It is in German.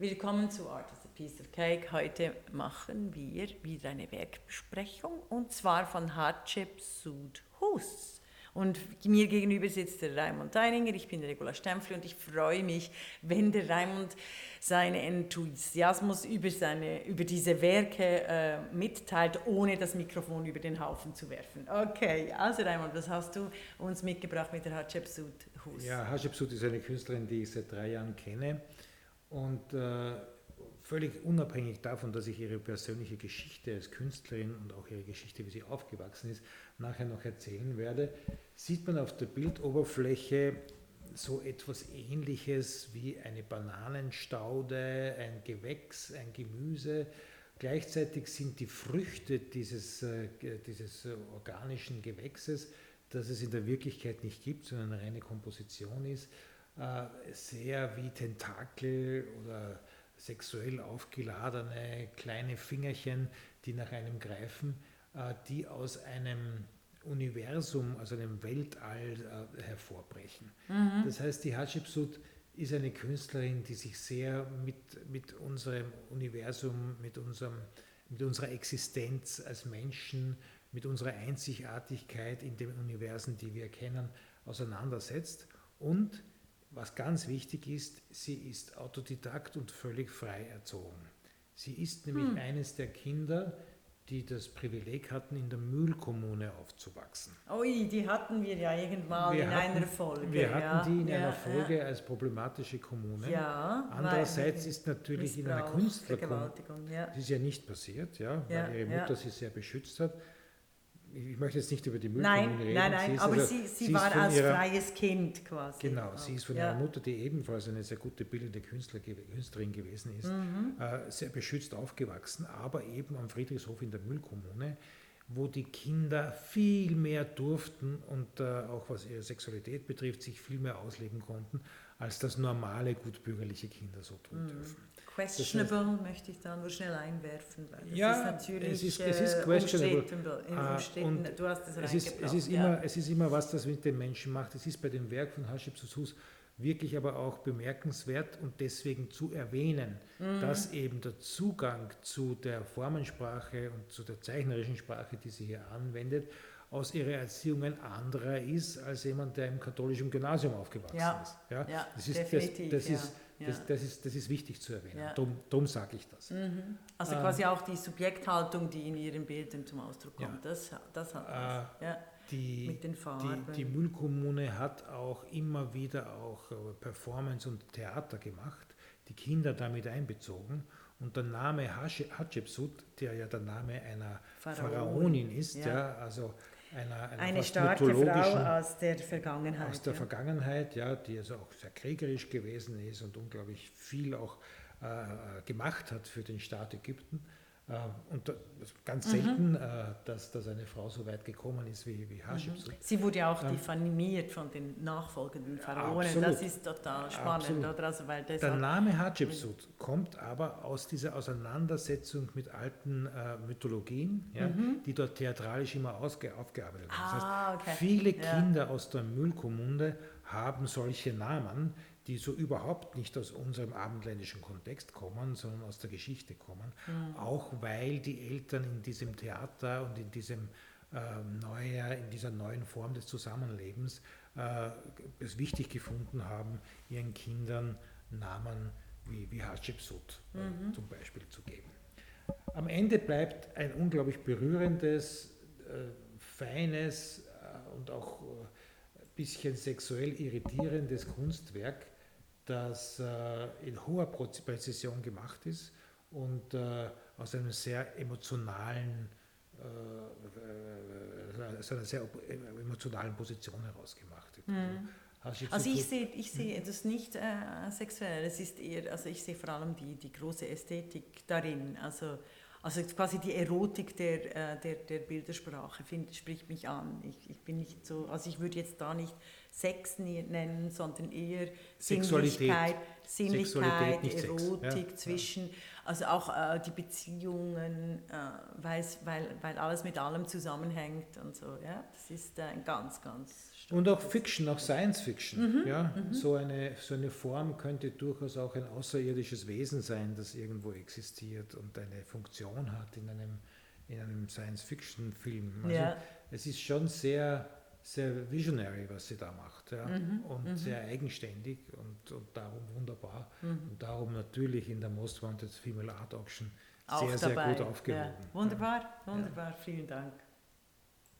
Willkommen zu Art is a Piece of Cake. Heute machen wir wieder eine Werkbesprechung und zwar von Hatschepsut Hus. Und mir gegenüber sitzt der Raimund Deininger, ich bin Regula Stempfli und ich freue mich, wenn der Raimund seinen Enthusiasmus über, seine, über diese Werke äh, mitteilt, ohne das Mikrofon über den Haufen zu werfen. Okay, also Raimund, was hast du uns mitgebracht mit der Hatschepsut Hus? Ja, Hatschepsut ist eine Künstlerin, die ich seit drei Jahren kenne und äh, völlig unabhängig davon, dass ich ihre persönliche Geschichte als Künstlerin und auch ihre Geschichte, wie sie aufgewachsen ist, nachher noch erzählen werde, sieht man auf der Bildoberfläche so etwas Ähnliches wie eine Bananenstaude, ein Gewächs, ein Gemüse. Gleichzeitig sind die Früchte dieses, äh, dieses organischen Gewächses, das es in der Wirklichkeit nicht gibt, sondern eine reine Komposition ist, sehr wie Tentakel oder sexuell aufgeladene kleine Fingerchen, die nach einem greifen, äh, die aus einem Universum, also einem Weltall äh, hervorbrechen. Mhm. Das heißt, die Hatschepsut ist eine Künstlerin, die sich sehr mit, mit unserem Universum, mit, unserem, mit unserer Existenz als Menschen, mit unserer Einzigartigkeit in den Universen, die wir kennen, auseinandersetzt und was ganz wichtig ist, sie ist Autodidakt und völlig frei erzogen. Sie ist nämlich hm. eines der Kinder, die das Privileg hatten, in der Mühlkommune aufzuwachsen. Ui, die hatten wir ja irgendwann wir in hatten, einer Folge. Wir hatten ja. die in ja, einer Folge ja. als problematische Kommune. Ja, Andererseits ist natürlich in einer Künstlerkommune, das ist ja nicht passiert, ja, weil ihre Mutter sie sehr beschützt hat ich möchte jetzt nicht über die Mülltonne nein, reden. Nein, nein, aber also, sie, sie, sie war als ihrer, freies Kind quasi. Genau, sie ist von ja. ihrer Mutter, die ebenfalls eine sehr gute bildende Künstler, Künstlerin gewesen ist, mhm. äh, sehr beschützt aufgewachsen, aber eben am Friedrichshof in der Müllkommune, wo die Kinder viel mehr durften und äh, auch was ihre Sexualität betrifft, sich viel mehr ausleben konnten, als das normale gutbürgerliche Kinder so tun mhm. dürfen. Questionable das heißt, möchte ich da nur schnell einwerfen, weil ja, ist natürlich es ist, es ist äh, questionable. Umstritten, ah, du hast es es ist, es, ist ja. immer, es ist immer, was das mit den Menschen macht. Es ist bei dem Werk von Hatschepsut wirklich aber auch bemerkenswert und deswegen zu erwähnen, mhm. dass eben der Zugang zu der Formensprache und zu der zeichnerischen Sprache, die sie hier anwendet, aus ihrer Erziehung ein anderer ist als jemand, der im katholischen Gymnasium aufgewachsen ja. ist. Ja, ja das, ist, das, das, ist, das, das, ist, das ist wichtig zu erwähnen. Ja. Darum, sage ich das. Mhm. Also ähm, quasi auch die Subjekthaltung, die in Ihren Bildern zum Ausdruck kommt, ja. das, das hat was. Äh, ja. Die, Mit den Farben. Die, die Müllkommune hat auch immer wieder auch äh, Performance und Theater gemacht, die Kinder damit einbezogen. Und der Name Hatschepsut, der ja der Name einer Pharaonin, Pharaonin ist, ja. ja also einer, einer eine starke Frau aus der Vergangenheit. Aus der ja. Vergangenheit, ja, die also auch sehr kriegerisch gewesen ist und unglaublich viel auch äh, gemacht hat für den Staat Ägypten. Äh, und ganz selten, mhm. dass, dass eine Frau so weit gekommen ist wie, wie Hatschepsut. Mhm. Sie wurde ja auch ähm, diffamiert von den nachfolgenden Pharaonen. Das ist total spannend. Oder? Also, weil Der Name Hatschepsut kommt aber aus dieser Auseinandersetzung mit alten äh, Mythologien, ja, mhm. die dort theatralisch immer aufgearbeitet werden. Ah, das heißt, okay. viele Kinder ja. aus der Müllkommunde haben solche Namen, die so überhaupt nicht aus unserem abendländischen Kontext kommen, sondern aus der Geschichte kommen, mhm. auch weil die Eltern in diesem Theater und in, diesem, äh, neue, in dieser neuen Form des Zusammenlebens äh, es wichtig gefunden haben, ihren Kindern Namen wie, wie Hatschepsut äh, mhm. zum Beispiel zu geben. Am Ende bleibt ein unglaublich berührendes, äh, feines äh, und auch äh, bisschen sexuell irritierendes Kunstwerk, das äh, in hoher Präzision gemacht ist und äh, aus einem sehr emotionalen, äh, aus einer sehr emotionalen Position heraus gemacht wird. Mhm. Also, also ich sehe ich sehe das nicht äh, sexuell, es ist eher, also ich sehe vor allem die, die große Ästhetik darin, also also quasi die Erotik der, äh, der, der Bildersprache find, spricht mich an. Ich, ich bin nicht so, also ich würde jetzt da nicht Sex nennen, sondern eher Sinnlichkeit, Sinnlichkeit, Erotik ja, zwischen, ja. also auch äh, die Beziehungen, äh, weil, weil, alles mit allem zusammenhängt und so. Ja? Das ist äh, ein ganz, ganz Und auch Fiction, auch Science Fiction. Mhm, ja? Mhm. So, eine, so eine Form könnte durchaus auch ein außerirdisches Wesen sein, das irgendwo existiert und eine Funktion hat in einem, in einem Science Fiction Film. Also ja. es ist schon sehr, sehr visionary, was sie da macht. Ja? Mhm, und mhm. sehr eigenständig und, und darum wunderbar. Mhm. Und darum natürlich in der Most Wanted Female Art Auction sehr, sehr gut aufgehoben. Ja. Wunderbar, wunderbar, vielen Dank.